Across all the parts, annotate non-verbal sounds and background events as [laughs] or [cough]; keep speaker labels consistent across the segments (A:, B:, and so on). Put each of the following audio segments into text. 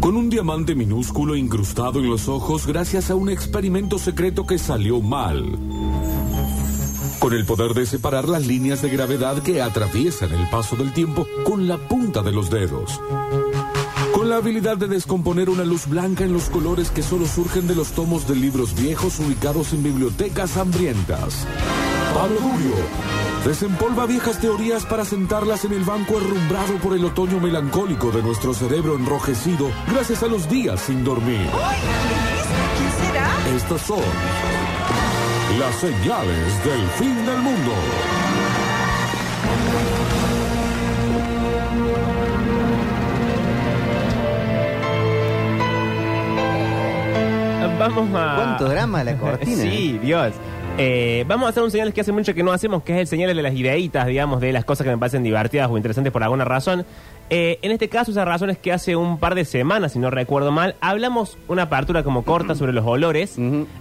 A: Con un diamante minúsculo incrustado en los ojos gracias a un experimento secreto que salió mal. Con el poder de separar las líneas de gravedad que atraviesan el paso del tiempo con la punta de los dedos. Con la habilidad de descomponer una luz blanca en los colores que solo surgen de los tomos de libros viejos ubicados en bibliotecas hambrientas. Pablo Durio desempolva viejas teorías para sentarlas en el banco herrumbrado por el otoño melancólico de nuestro cerebro enrojecido gracias a los días sin dormir.
B: ¿Quién será?
A: Estas son las señales del fin del mundo.
C: Vamos a.
D: ¿Cuánto drama la cortina? [laughs]
C: Sí, Dios. Eh, vamos a hacer un señal que hace mucho que no hacemos, que es el señal de las ideitas, digamos, de las cosas que me parecen divertidas o interesantes por alguna razón. Eh, en este caso, esa razón es que hace un par de semanas, si no recuerdo mal, hablamos una apertura como corta sobre los olores.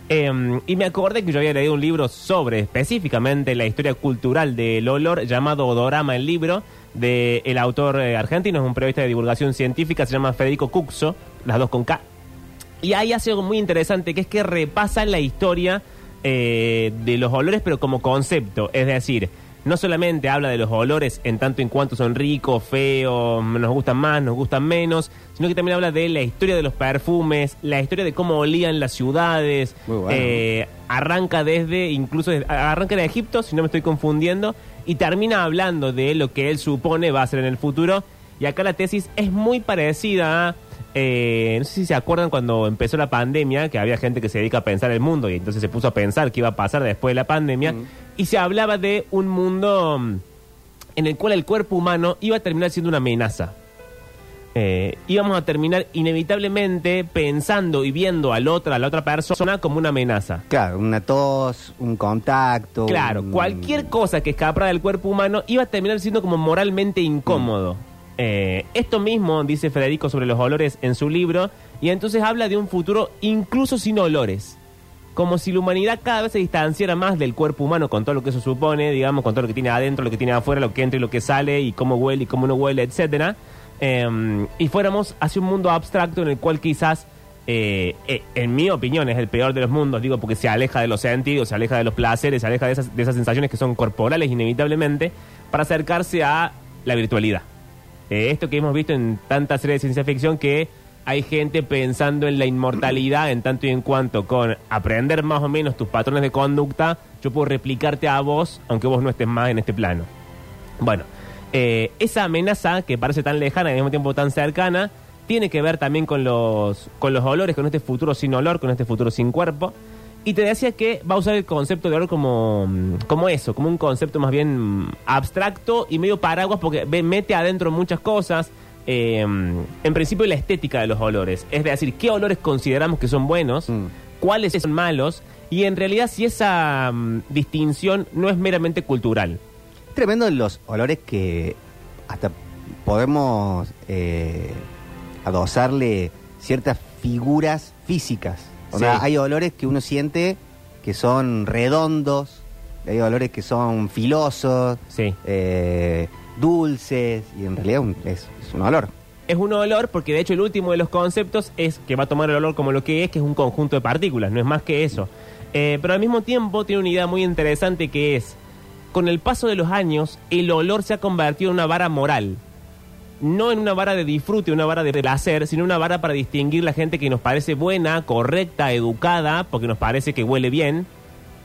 C: Eh, y me acordé que yo había leído un libro sobre específicamente la historia cultural del olor, llamado Odorama, el libro, del el autor eh, argentino, es un periodista de divulgación científica, se llama Federico Cuxo, las dos con K. Y ahí hace algo muy interesante, que es que repasa la historia eh, de los olores, pero como concepto. Es decir, no solamente habla de los olores en tanto en cuanto son ricos, feos, nos gustan más, nos gustan menos, sino que también habla de la historia de los perfumes, la historia de cómo olían las ciudades.
D: Muy bueno.
C: Eh, arranca desde, incluso, desde- arranca de Egipto, si no me estoy confundiendo, y termina hablando de lo que él supone va a ser en el futuro. Y acá la tesis es muy parecida a eh, no sé si se acuerdan cuando empezó la pandemia, que había gente que se dedica a pensar el mundo y entonces se puso a pensar qué iba a pasar después de la pandemia, y se hablaba de un mundo mm, en el cual el cuerpo humano iba a terminar siendo una amenaza. Eh, íbamos a terminar inevitablemente pensando y viendo al otro, a la otra persona como una amenaza.
D: Claro, una tos, un contacto.
C: Claro,
D: un-
C: cualquier cosa que escapara del cuerpo humano iba a terminar siendo como moralmente incómodo. Eh, esto mismo dice Federico sobre los olores en su libro, y entonces habla de un futuro incluso sin olores. Como si la humanidad cada vez se distanciara más del cuerpo humano con todo lo que eso supone, digamos, con todo lo que tiene adentro, lo que tiene afuera, lo que entra y lo que sale, y cómo huele y cómo no huele, etcétera. Eh, y fuéramos hacia un mundo abstracto en el cual quizás eh, eh, en mi opinión es el peor de los mundos, digo, porque se aleja de los sentidos, se aleja de los placeres, se aleja de esas, de esas sensaciones que son corporales inevitablemente, para acercarse a la virtualidad. Eh, esto que hemos visto en tantas series de ciencia ficción que hay gente pensando en la inmortalidad en tanto y en cuanto con aprender más o menos tus patrones de conducta, yo puedo replicarte a vos, aunque vos no estés más en este plano. Bueno, eh, esa amenaza que parece tan lejana y al mismo tiempo tan cercana, tiene que ver también con los, con los olores, con este futuro sin olor, con este futuro sin cuerpo. Y te decía que va a usar el concepto de olor como, mm, como eso, como un concepto más bien mm, abstracto y medio paraguas porque mete adentro muchas cosas. Eh, en principio la estética de los olores, es decir, qué olores consideramos que son buenos,
D: Mm.
C: cuáles son malos y en realidad si esa distinción no es meramente cultural.
D: Tremendo los olores que hasta podemos eh, adosarle ciertas figuras físicas. O
C: Sí.
D: sea, hay olores que uno siente que son redondos, hay olores que son filosos,
C: Sí.
D: eh, dulces, y en realidad un- es, es un olor.
C: Es un olor porque de hecho el último de los conceptos es que va a tomar el olor como lo que es, que es un conjunto de partículas, no es más que eso. Eh, pero al mismo tiempo tiene una idea muy interesante que es, con el paso de los años, el olor se ha convertido en una vara moral. No en una vara de disfrute, una vara de placer, sino una vara para distinguir la gente que nos parece buena, correcta, educada, porque nos parece que huele bien,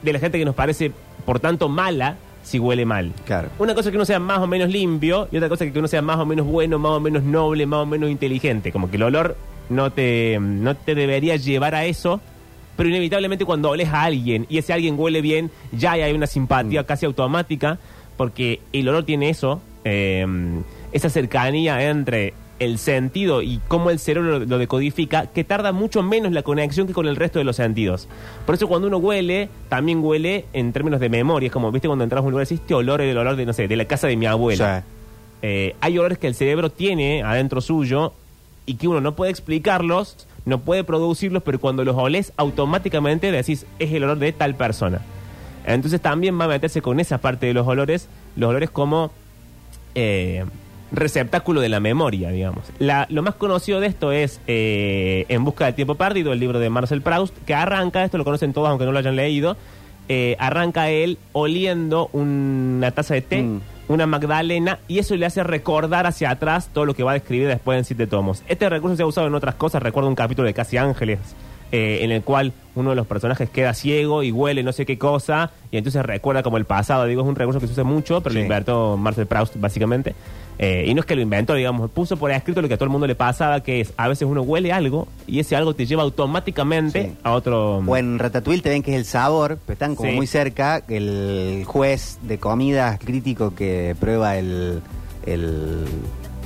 C: de la gente que nos parece, por tanto, mala, si huele mal.
D: Claro.
C: Una cosa es que uno sea más o menos limpio y otra cosa es que uno sea más o menos bueno, más o menos noble, más o menos inteligente. Como que el olor no te, no te debería llevar a eso, pero inevitablemente cuando oles a alguien y ese alguien huele bien, ya hay una simpatía casi automática, porque el olor tiene eso, eh, esa cercanía entre el sentido y cómo el cerebro lo, lo decodifica, que tarda mucho menos la conexión que con el resto de los sentidos. Por eso cuando uno huele, también huele en términos de memoria. Es como, viste, cuando entras a un lugar, decís, este olor es el olor de, no sé, de la casa de mi abuela. Eh, hay olores que el cerebro tiene adentro suyo y que uno no puede explicarlos, no puede producirlos, pero cuando los olés automáticamente decís, es el olor de tal persona. Entonces también va a meterse con esa parte de los olores, los olores como eh, receptáculo de la memoria, digamos. La- lo más conocido de esto es eh, En busca del tiempo perdido, el libro de Marcel Proust, que arranca, esto lo conocen todos aunque no lo hayan leído, eh, arranca él oliendo una taza de té,
D: Mm.
C: una magdalena, y eso le hace recordar hacia atrás todo lo que va a describir después en siete tomos. Este recurso se ha usado en otras cosas, recuerdo un capítulo de Casi Ángeles, eh, en el cual uno de los personajes queda ciego y huele no sé qué cosa, y entonces recuerda como el pasado. Digo, es un recurso que se usa mucho, pero lo
D: Sí.
C: inventó Marcel Proust, básicamente. Eh, y no es que lo inventó, digamos, puso por escrito lo que a todo el mundo le pasaba, que es, a veces uno huele algo, y ese algo te lleva automáticamente
D: Sí.
C: a otro...
D: O en Ratatouille te ven que es el sabor, pero están como
C: Sí.
D: muy cerca. El juez de comidas crítico que prueba el, el,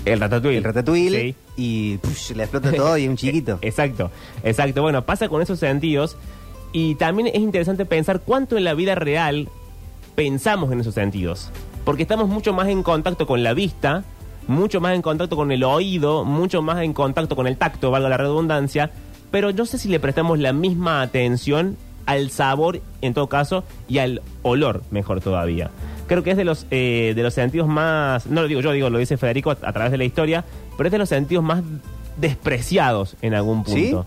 C: El ratatouille.
D: el ratatouille
C: Sí.
D: y push, le explota todo y es un [laughs] chiquito.
C: Exacto, exacto. Bueno, pasa con esos sentidos y también es interesante pensar cuánto en la vida real pensamos en esos sentidos. Porque estamos mucho más en contacto con la vista, mucho más en contacto con el oído, mucho más en contacto con el tacto, valga la redundancia, pero no sé si le prestamos la misma atención al sabor, en todo caso, y al olor, mejor todavía. Creo que es de los, eh, de los sentidos más, no lo digo yo, digo, lo dice Federico a, a través de la historia, pero es de los sentidos más despreciados en algún
D: ¿Sí?
C: punto.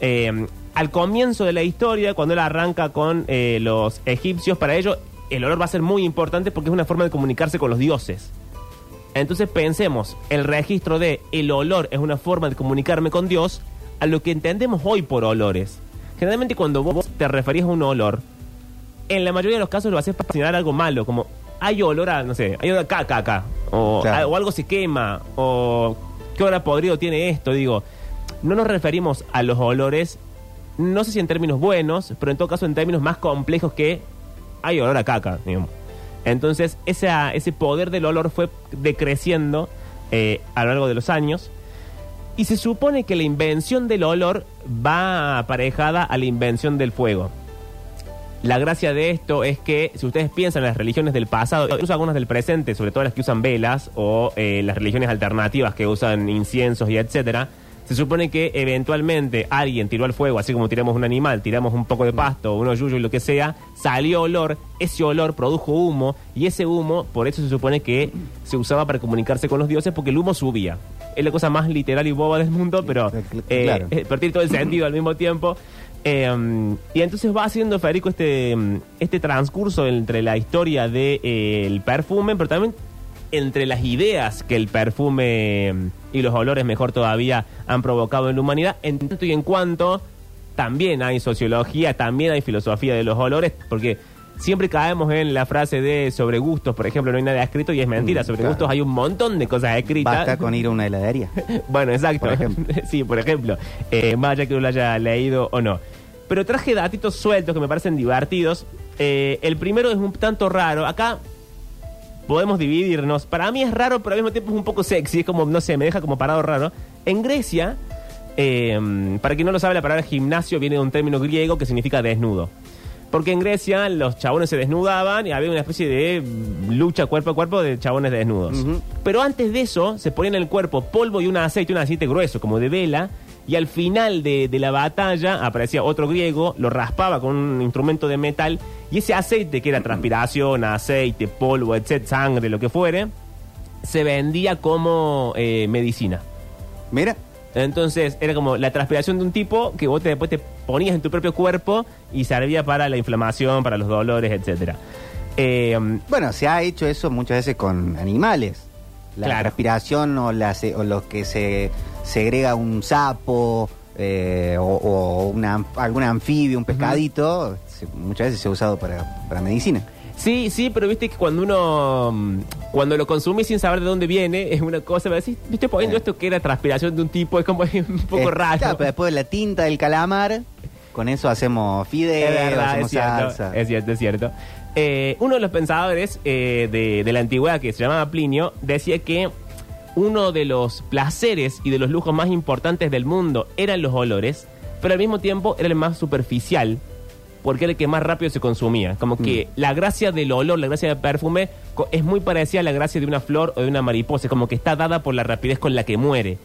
C: Eh, al comienzo de la historia, cuando él arranca con eh, los egipcios, para ellos el olor va a ser muy importante porque es una forma de comunicarse con los dioses. Entonces pensemos, el registro de el olor es una forma de comunicarme con Dios a lo que entendemos hoy por olores. Generalmente cuando vos te referís a un olor, en la mayoría de los casos lo haces para señalar algo malo, como hay olor a, no sé, hay olor a caca acá, o,
D: Claro.
C: o algo se quema, o qué hora podrido tiene esto, digo. No nos referimos a los olores, no sé si en términos buenos, pero en todo caso en términos más complejos que hay olor a caca. Entonces, esa- ese poder del olor fue decreciendo eh, a lo largo de los años. Y se supone que la invención del olor va aparejada a la invención del fuego. La gracia de esto es que, si ustedes piensan en las religiones del pasado, incluso algunas del presente, sobre todo las que usan velas, o eh, las religiones alternativas que usan inciensos y etcétera, se supone que eventualmente alguien tiró al fuego, así como tiramos un animal, tiramos un poco de pasto, unos yuyos y lo que sea, salió olor, ese olor produjo humo, y ese humo, por eso se supone que se usaba para comunicarse con los dioses, porque el humo subía. Es la cosa más literal y boba del mundo, pero eh,
D: Claro. [laughs]
C: eh, todo el sentido al mismo tiempo. Eh, y entonces va haciendo Federico este, mm, este transcurso entre la historia del de, eh, perfume, pero también entre las ideas que el perfume y los olores, mejor todavía, han provocado en la humanidad, en tanto y en cuanto también hay sociología, también hay filosofía de los olores, porque siempre caemos en la frase de sobre gustos, por ejemplo, no hay nada escrito y es mentira,
D: Mm,
C: sobre
D: claro.
C: gustos hay un montón de cosas escritas.
D: Basta con ir a una heladería. [laughs]
C: Bueno, exacto.
D: Por ejemplo. [laughs]
C: sí, por ejemplo. Eh, más allá que uno lo haya leído o no. Pero traje datitos sueltos que me parecen divertidos. Eh, el primero es un tanto raro. Acá podemos dividirnos. Para mí es raro, pero al mismo tiempo es un poco sexy. Es como, no sé, me deja como parado raro. En Grecia, eh, para quien no lo sabe, la palabra gimnasio viene de un término griego que significa desnudo. Porque en Grecia los chabones se desnudaban y había una especie de lucha cuerpo a cuerpo de chabones desnudos. Pero antes de eso se ponían en el cuerpo polvo y un aceite, un aceite grueso como de vela, y al final de, de la batalla aparecía otro griego, lo raspaba con un instrumento de metal, y ese aceite, que era transpiración, aceite, polvo, etc., sangre, lo que fuere, se vendía como eh, medicina.
D: Mira,
C: Entonces era como la transpiración de un tipo que vos te- después te ponías en tu propio cuerpo y servía para la inflamación, para los dolores, etcétera. Eh,
D: bueno, se ha hecho eso muchas veces con animales. La
C: Claro.
D: respiración o, la, se- o lo que se segrega un sapo eh, o, o una, algún anfibio, un pescadito, se- muchas veces se ha usado para, para medicina.
C: Sí, sí, pero viste que cuando uno mm, cuando lo consumís sin saber de dónde viene, es una cosa, pero decís, viste poniendo
D: Eh.
C: esto que era transpiración de un tipo, es como [laughs] un poco
D: Eh,
C: raro.
D: Claro, pero después la tinta del calamar, con eso hacemos fideos,
C: es verdad,
D: hacemos
C: es cierto,
D: salsa.
C: es cierto, es cierto. Eh, uno de los pensadores eh, de, de la antigüedad, que se llamaba Plinio, decía que uno de los placeres y de los lujos más importantes del mundo eran los olores, pero al mismo tiempo era el más superficial, porque era el que más rápido se consumía. Como que la gracia del olor, la gracia del perfume, es muy parecida a la gracia de una flor o de una mariposa, como que está dada por la rapidez con la que muere.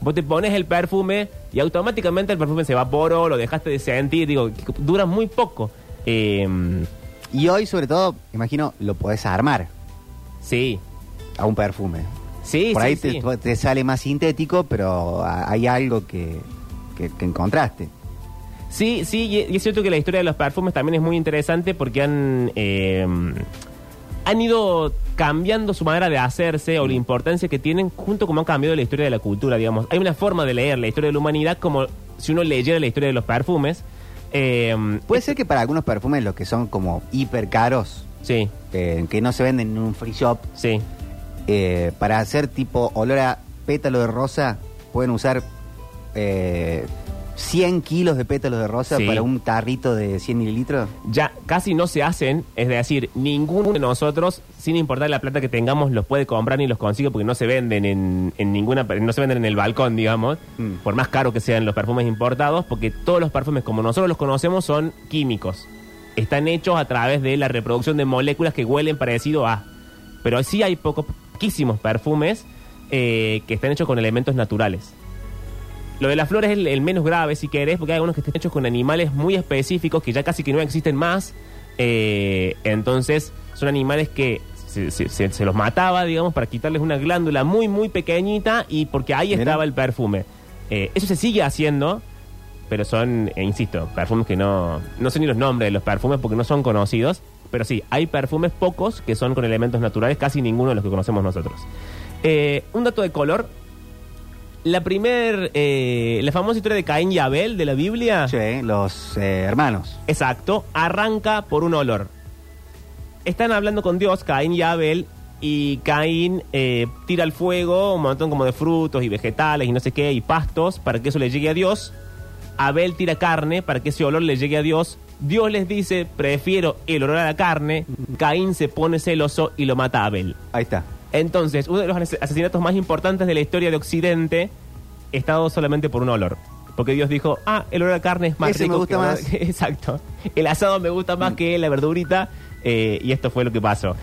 C: Vos te pones el perfume y automáticamente el perfume se evaporó, lo dejaste de sentir, digo, dura muy poco. Eh,
D: Y hoy, sobre todo, imagino, lo podés armar
C: sí,
D: a un perfume.
C: Sí,
D: Por
C: sí,
D: ahí
C: sí.
D: Te, te sale más sintético, pero hay algo que, que, que encontraste.
C: Sí, sí, y y es cierto que la historia de los perfumes también es muy interesante porque han, eh, han ido cambiando su manera de hacerse o la importancia que tienen junto como han cambiado la historia de la cultura, digamos. Hay una forma de leer la historia de la humanidad como si uno leyera la historia de los perfumes. Eh,
D: Puede ser que para algunos perfumes, los que son como hiper caros,
C: Sí,
D: eh, que no se venden en un free shop,
C: sí.
D: Eh, para hacer tipo olor a pétalo de rosa, pueden usar eh, 100 kilos de pétalos de rosa
C: Sí.
D: para un tarrito de 100 mililitros.
C: ya casi no se hacen, es decir, ninguno de nosotros, sin importar la plata que tengamos, los puede comprar ni los consigue porque no se venden en, en ninguna, no se venden en el balcón, digamos,
D: Mm.
C: por más caro que sean los perfumes importados, porque todos los perfumes como nosotros los conocemos son químicos. Están hechos a través de la reproducción de moléculas que huelen parecido a. Pero sí hay pocos, poquísimos perfumes eh, que están hechos con elementos naturales. Lo de las flores es el, el menos grave, si querés, porque hay algunos que están hechos con animales muy específicos que ya casi que no existen más. Eh, entonces, son animales que se, se- se- se los mataba, digamos, para quitarles una glándula muy, muy pequeñita y porque ahí
D: Mira.
C: estaba el perfume. Eh, eso se sigue haciendo, pero son, eh, insisto, perfumes que no, no sé ni los nombres de los perfumes porque no son conocidos. Pero sí, hay perfumes pocos que son con elementos naturales, casi ninguno de los que conocemos nosotros. Eh, un dato de color. La primer, eh, la famosa historia de Caín y Abel de la Biblia,
D: Sí, los eh, hermanos.
C: exacto, arranca por un olor. Están hablando con Dios, Caín y Abel, y Caín tira al fuego un montón como de frutos y vegetales y no sé qué, y pastos, para que eso le llegue a Dios. Abel tira carne para que ese olor le llegue a Dios. Dios les dice, prefiero el olor a la carne. Caín se pone celoso y lo mata a Abel.
D: Ahí está.
C: Entonces, uno de los ases- asesinatos más importantes de la historia de Occidente está dado solamente por un olor. Porque Dios dijo, ah, el olor a carne es más
D: Ese me
C: rico
D: gusta
C: que-
D: más. [laughs]
C: Exacto. El asado me gusta más que la verdurita. eh, y esto fue lo que pasó.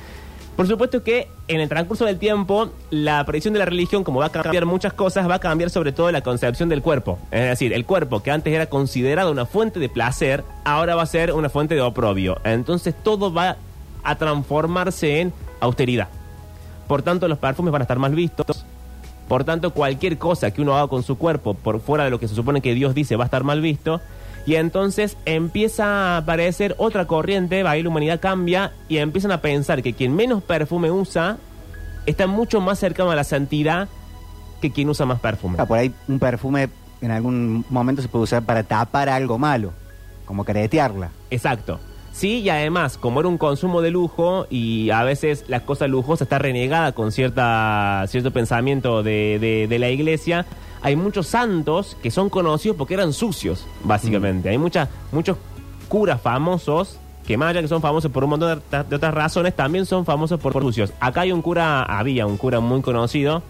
C: Por supuesto que en el transcurso del tiempo, la aparición de la religión, como va a cambiar muchas cosas, va a cambiar sobre todo la concepción del cuerpo. Es decir, el cuerpo que antes era considerado una fuente de placer, ahora va a ser una fuente de oprobio. Entonces todo va a transformarse en austeridad. Por tanto, los perfumes van a estar mal vistos. Por tanto, cualquier cosa que uno haga con su cuerpo por fuera de lo que se supone que Dios dice va a estar mal visto. Y entonces empieza a aparecer otra corriente, ahí la humanidad cambia y empiezan a pensar que quien menos perfume usa está mucho más cercano a la santidad que quien usa más perfume.
D: Ah, por ahí un perfume en algún momento se puede usar para tapar algo malo, como caretearla.
C: Exacto. Sí, y además, como era un consumo de lujo y a veces la cosa lujosa está renegada con cierta, cierto pensamiento de, de- de la iglesia, hay muchos santos que son conocidos porque eran sucios, básicamente. Hay muchas, muchos curas famosos que más allá que son famosos por un montón de, de otras razones, también son famosos por, por sucios. Acá hay un cura, había un cura muy conocido,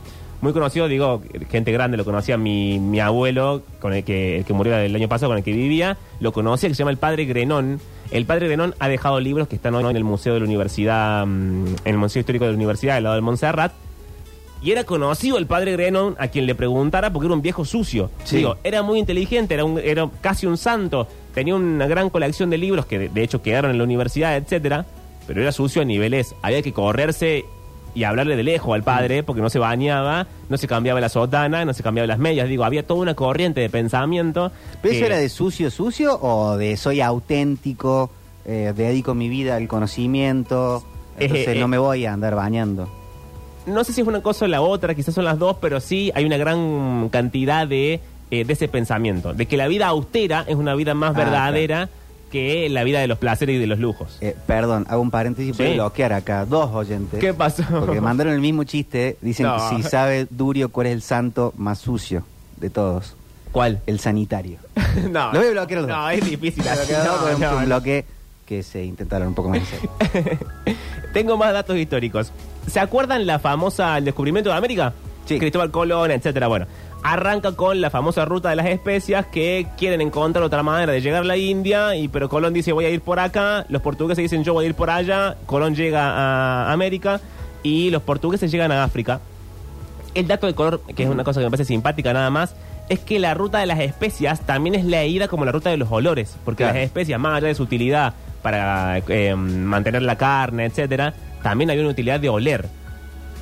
C: muy conocido, digo, gente grande, lo conocía mi, mi abuelo, con el que, el que murió el año pasado, con el que vivía, lo conocía, que se llama el padre Grenón. El padre Grenón ha dejado libros que están hoy en el Museo de la Universidad, mm, en el Museo Histórico de la Universidad, al lado del Montserrat. Y era conocido el padre Grenón a quien le preguntara porque era un viejo sucio.
D: Sí.
C: Digo, era muy inteligente, era, un- era casi un santo, tenía una gran colección de libros que de, de hecho quedaron en la universidad, etcétera, pero era sucio a niveles, había que correrse y hablarle de lejos al padre porque no se bañaba, no se cambiaba la sotana, no se cambiaba las medias, digo, había toda una corriente de pensamiento.
D: ¿Pero eso
C: que-
D: era de sucio, sucio o de soy auténtico, eh, dedico mi vida al conocimiento, entonces
C: Eh, eh,
D: no me voy a andar bañando?
C: no sé si es una cosa o la otra, quizás son las dos, pero sí hay una gran cantidad de, eh, de ese pensamiento, de que la vida austera es una vida más
D: Ah,
C: verdadera que la vida de los placeres y de los lujos.
D: Eh, perdón, hago un paréntesis,
C: Sí.
D: voy a bloquear acá dos oyentes.
C: ¿Qué pasó?
D: Porque mandaron el mismo chiste, dicen
C: No.
D: si sabe Durio cuál es el santo más sucio de todos,
C: ¿Cuál?
D: el sanitario. [laughs]
C: no,
D: Lo voy a bloquear los dos.
C: No, es difícil. así,
D: No,
C: no,
D: porque
C: no,
D: un
C: no.
D: bloque que se intentaron un poco más en serio. [laughs]
C: Tengo más datos históricos. ¿Se acuerdan la famosa el descubrimiento de América?
D: Sí.
C: Cristóbal Colón, etcétera. Bueno, arranca con la famosa ruta de las especias que quieren encontrar otra manera de llegar a la India, y pero Colón dice voy a ir por acá, los portugueses dicen yo voy a ir por allá, Colón llega a América y los portugueses llegan a África. El dato de color, que es una cosa que me parece simpática nada más, es que la ruta de las especias también es leída como la ruta de los olores, porque
D: Claro.
C: las especias, más allá de su utilidad para eh, mantener la carne, etcétera, también hay una utilidad de oler.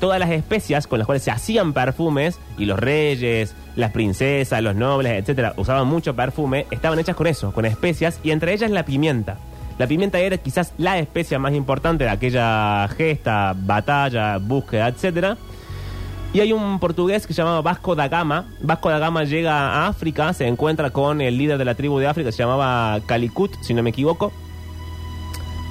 C: Todas las especias con las cuales se hacían perfumes, y los reyes, las princesas, los nobles, etcétera, usaban mucho perfume, estaban hechas con eso, con especias, y entre ellas la pimienta. La pimienta era quizás la especia más importante de aquella gesta, batalla, búsqueda, etcétera. Y hay un portugués que se llamaba Vasco da Gama. Vasco da Gama llega a África, se encuentra con el líder de la tribu de África, se llamaba Calicut, si no me equivoco.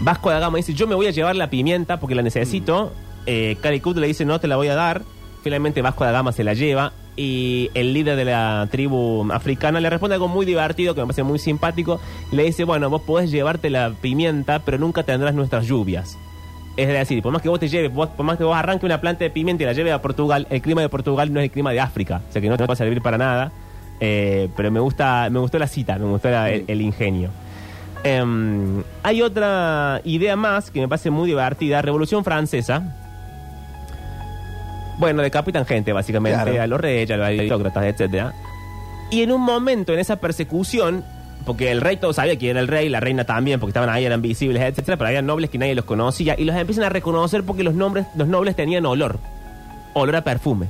C: Vasco da Gama dice, yo me voy a llevar la pimienta porque la necesito. Eh, Calicut le dice, no te la voy a dar. Finalmente Vasco da Gama se la lleva y el líder de la tribu africana le responde algo muy divertido que me parece muy simpático. Le dice, bueno, vos podés llevarte la pimienta, pero nunca tendrás nuestras lluvias. Es decir, por más que vos te lleves, por más que vos arranques una planta de pimienta y la lleves a Portugal, el clima de Portugal no es el clima de África. O sea que no te va a servir para nada. Eh, pero me gusta, me gustó la cita, me gustó el ingenio. Em, hay otra idea más que me parece muy divertida. Revolución Francesa. Bueno, decapitan gente, básicamente,
D: Claro.
C: a los reyes, a los aristócratas, etcétera. Y en un momento, en esa persecución, porque el rey todo sabía quién era el rey, la reina también, porque estaban ahí, eran visibles, etcétera, pero había nobles que nadie los conocía y los empiezan a reconocer porque los nombres, los nobles tenían olor, olor a perfume.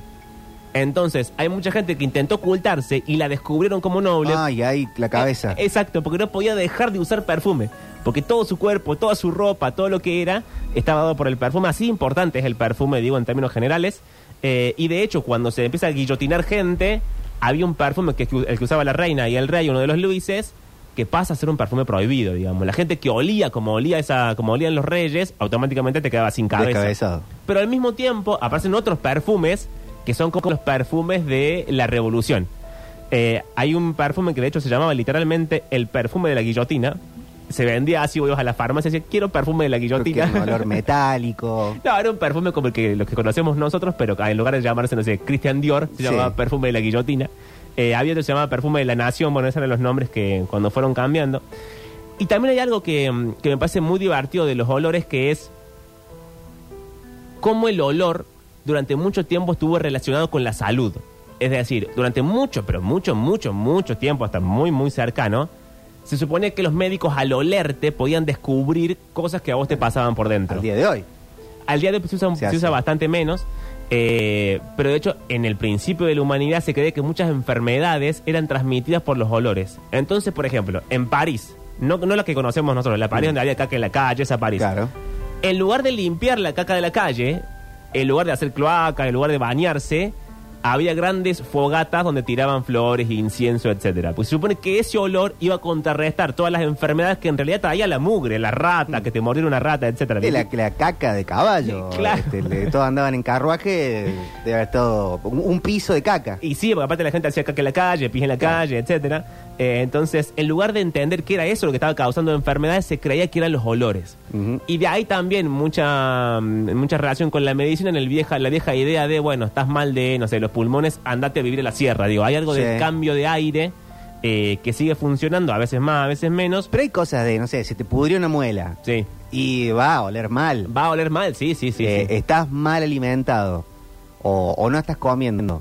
C: Entonces, hay mucha gente que intentó ocultarse y la descubrieron como noble.
D: Ay, ay, la cabeza.
C: Eh, Exacto, porque no podía dejar de usar perfume. Porque todo su cuerpo, toda su ropa, todo lo que era, estaba dado por el perfume. Así importante es el perfume, digo, en términos generales. Eh, y de hecho, cuando se empieza a guillotinar gente, había un perfume que el que usaba la reina y el rey, uno de los Luises, que pasa a ser un perfume prohibido, digamos. La gente que olía como olía esa, como olían los reyes, automáticamente te quedaba sin cabeza. Pero al mismo tiempo aparecen otros perfumes que son como los perfumes de la revolución. Eh, hay un perfume que de hecho se llamaba literalmente el perfume de la guillotina. Se vendía así, vos ibas a la farmacia y decías, quiero perfume de la guillotina.
D: un olor [laughs] metálico.
C: no, era un perfume como el que, los que conocemos nosotros, pero en lugar de llamarse, no sé, Christian Dior, se
D: Sí.
C: llamaba perfume de la guillotina. Eh, había otro que se llamaba perfume de la nación, bueno, esos eran los nombres que cuando fueron cambiando. Y también hay algo que, mm, que me parece muy divertido de los olores, que es cómo el olor durante mucho tiempo estuvo relacionado con la salud. Es decir, durante mucho, pero mucho, mucho, mucho tiempo, hasta muy, muy cercano, se supone que los médicos al olerte podían descubrir cosas que a vos te pasaban por dentro.
D: Al día de hoy.
C: Al día de hoy se usa,
D: Se
C: usa bastante menos, eh, pero de hecho en el principio de la humanidad se cree que muchas enfermedades eran transmitidas por los olores. Entonces, por ejemplo, en París, no, no la que conocemos nosotros, la París donde había caca en la calle, esa París.
D: Claro.
C: En lugar de limpiar la caca de la calle, en lugar de hacer cloaca, en lugar de bañarse, había grandes fogatas donde tiraban flores, incienso, etcétera. Pues se supone que ese olor iba a contrarrestar todas las enfermedades que en realidad traía la mugre, la rata, que te mordiera una rata, etcétera.
D: La, la caca de caballo. [laughs]
C: Claro.
D: Este, le- todos andaban en carruaje, debe haber todo un, un piso de caca.
C: Y sí, porque aparte la gente hacía caca en la calle, pis en la calle, etcétera. Eh, entonces, en lugar de entender qué era eso lo que estaba causando enfermedades, se creía que eran los olores. Y de ahí también mucha, mm, mucha relación con la medicina en el vieja, la vieja idea de, bueno, estás mal de, no sé, los pulmones, andate a vivir en la sierra. Digo, hay algo
D: Sí.
C: del cambio de aire eh, que sigue funcionando, a veces más, a veces menos.
D: Pero hay cosas de, no sé, se te pudrió una muela
C: Sí.
D: y va a oler mal.
C: Va a oler mal, sí, sí, sí.
D: Eh,
C: sí.
D: Estás mal alimentado o, o no estás comiendo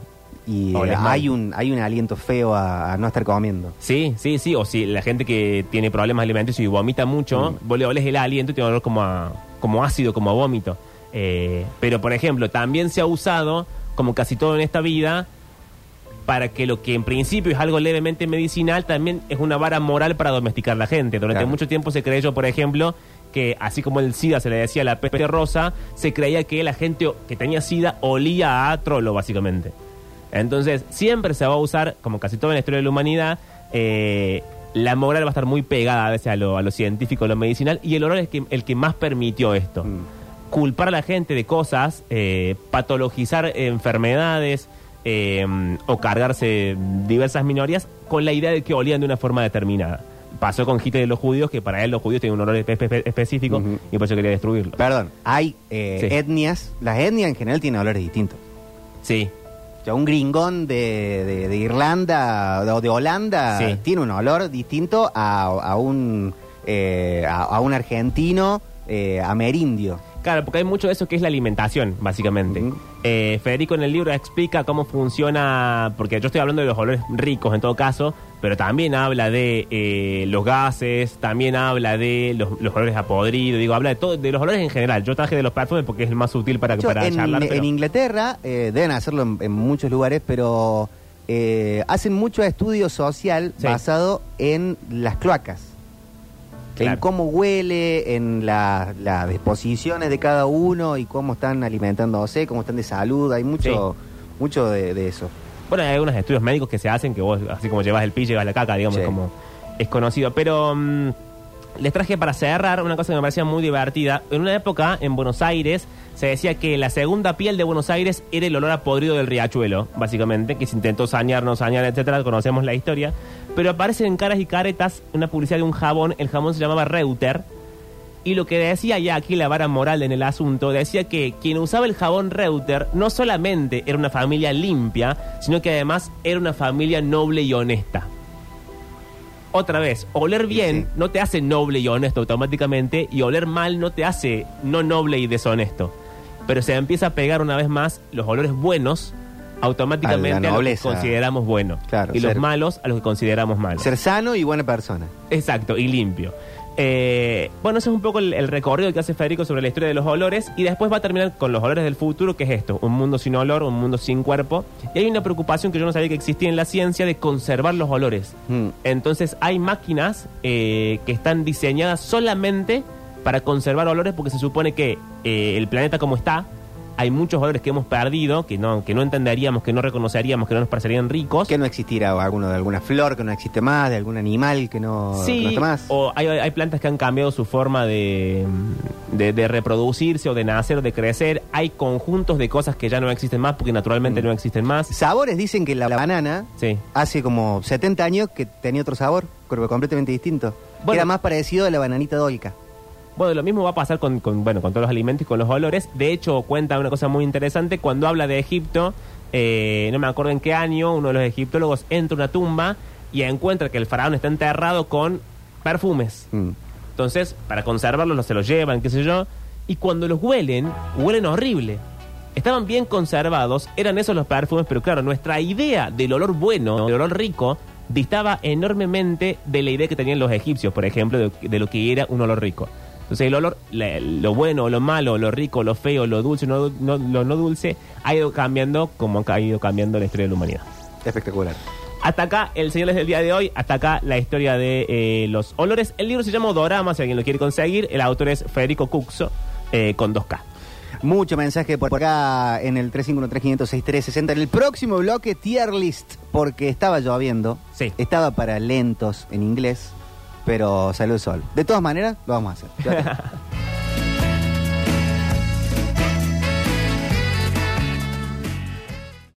D: y hay un hay un aliento feo a, a no estar comiendo.
C: Sí, sí, sí. O si la gente que tiene problemas alimenticios y vomita mucho, vos le el aliento y tiene olor como, a- como ácido, como a vómito. Eh, pero, por ejemplo, también se ha usado, como casi todo en esta vida, para que lo que en principio es algo levemente medicinal, también es una vara moral para domesticar la gente. Durante
D: Claro.
C: mucho tiempo se creyó, por ejemplo, que así como el SIDA se le decía la peste rosa, se creía que la gente que tenía SIDA olía a trolo, básicamente. Entonces, siempre se va a usar, como casi todo en la historia de la humanidad, eh, la moral va a estar muy pegada a veces a lo, a lo científico, a lo medicinal, y el olor es que, el que más permitió esto.
D: Mm.
C: Culpar a la gente de cosas, eh, patologizar enfermedades eh, o cargarse diversas minorías con la idea de que olían de una forma determinada. Pasó con Hitler y los judíos, que para él los judíos tienen un olor espe- espe- específico y por eso quería destruirlo.
D: Perdón, hay eh,
C: Sí.
D: etnias, las etnias en general tienen olores distintos.
C: Sí,
D: sea, un gringón de, de- de Irlanda o de Holanda
C: Sí.
D: tiene un olor distinto a, a un eh, a, a un argentino eh, amerindio.
C: Claro, porque hay mucho de eso que es la alimentación, básicamente. Eh, Federico en el libro explica cómo funciona, porque yo estoy hablando de los olores ricos en todo caso, pero también habla de eh, los gases, también habla de los, los olores a podrido, digo, habla de todo, de los olores en general. Yo traje de los perfumes porque es el más útil para,
D: Yo,
C: para
D: en,
C: charlar. pero-
D: en Inglaterra, eh, deben hacerlo en, en muchos lugares, pero eh, hacen mucho estudio social
C: Sí.
D: basado en las cloacas. En cómo huele, en la- las disposiciones de cada uno y cómo están alimentándose, cómo están de salud. Hay mucho, mucho de, de eso.
C: Bueno, hay algunos estudios médicos que se hacen que vos, así como llevas el pi, llevas la caca, digamos,
D: Sí.
C: como es conocido. Pero mm, les traje para cerrar una cosa que me parecía muy divertida. En una época, en Buenos Aires, se decía que la segunda piel de Buenos Aires era el olor a podrido del riachuelo, básicamente, que se intentó sañar, no sañar, etcétera. Conocemos la historia. Pero aparece en caras y caretas una publicidad de un jabón. El jabón se llamaba Reuter. Y lo que decía ya aquí la vara moral en el asunto, decía que quien usaba el jabón Reuter no solamente era una familia limpia, sino que además era una familia noble y honesta. Otra vez, oler bien
D: sí.
C: no te hace noble y honesto automáticamente y oler mal no te hace no noble y deshonesto. Pero se empieza a pegar una vez más los olores buenos automáticamente
D: A
C: los que consideramos buenos
D: Claro,
C: y los malos a los que consideramos malos.
D: Ser sano y buena persona.
C: Exacto, y limpio. Eh, bueno, ese es un poco el, el recorrido que hace Federico sobre la historia de los olores y después va a terminar con los olores del futuro, que es esto, un mundo sin olor, un mundo sin cuerpo. Y hay una preocupación que yo no sabía que existía en la ciencia de conservar los olores.
D: Mm.
C: Entonces hay máquinas eh, que están diseñadas solamente para conservar olores porque se supone que eh, el planeta como está, hay muchos olores que hemos perdido, que no, que no entenderíamos, que no reconoceríamos, que no nos parecerían ricos.
D: Que no existirá alguno de alguna flor que no existe más, de algún animal que no, que no
C: Sí,
D: está más.
C: o hay, hay plantas que han cambiado su forma de, de, de reproducirse o de nacer o de crecer. Hay conjuntos de cosas que ya no existen más porque naturalmente
D: Mm.
C: no existen más.
D: Sabores dicen que la, la banana
C: Sí.
D: hace como 70 años que tenía otro sabor, creo que completamente distinto.
C: Bueno.
D: Era más parecido a la bananita dolca.
C: Bueno, lo mismo va a pasar con, con, bueno, con todos los alimentos y con los olores. De hecho, cuenta una cosa muy interesante. Cuando habla de Egipto, eh, no me acuerdo en qué año, uno de los egiptólogos entra a una tumba y encuentra que el faraón está enterrado con perfumes.
D: Mm.
C: Entonces, para conservarlos, los se los llevan, qué sé yo. Y cuando los huelen, huelen horrible. Estaban bien conservados, eran esos los perfumes, pero claro, nuestra idea del olor bueno, del olor rico, distaba enormemente de la idea que tenían los egipcios, por ejemplo, de, de lo que era un olor rico. Entonces el olor, lo bueno, lo malo, lo rico, lo feo, lo dulce, no, no- lo no dulce, ha ido cambiando como ha ido cambiando la historia de la humanidad.
D: Espectacular.
C: Hasta acá el señales del día de hoy, hasta acá la historia de eh, los olores. El libro se llama Dorama, si alguien lo quiere conseguir. El autor es Federico Cuxo, eh, con 2K.
D: Mucho mensaje por acá en el 351-3506-360. En el próximo bloque, tier list, porque estaba lloviendo.
C: Sí.
D: Estaba para lentos en inglés, pero salió el sol. De todas maneras, lo vamos a hacer. [laughs]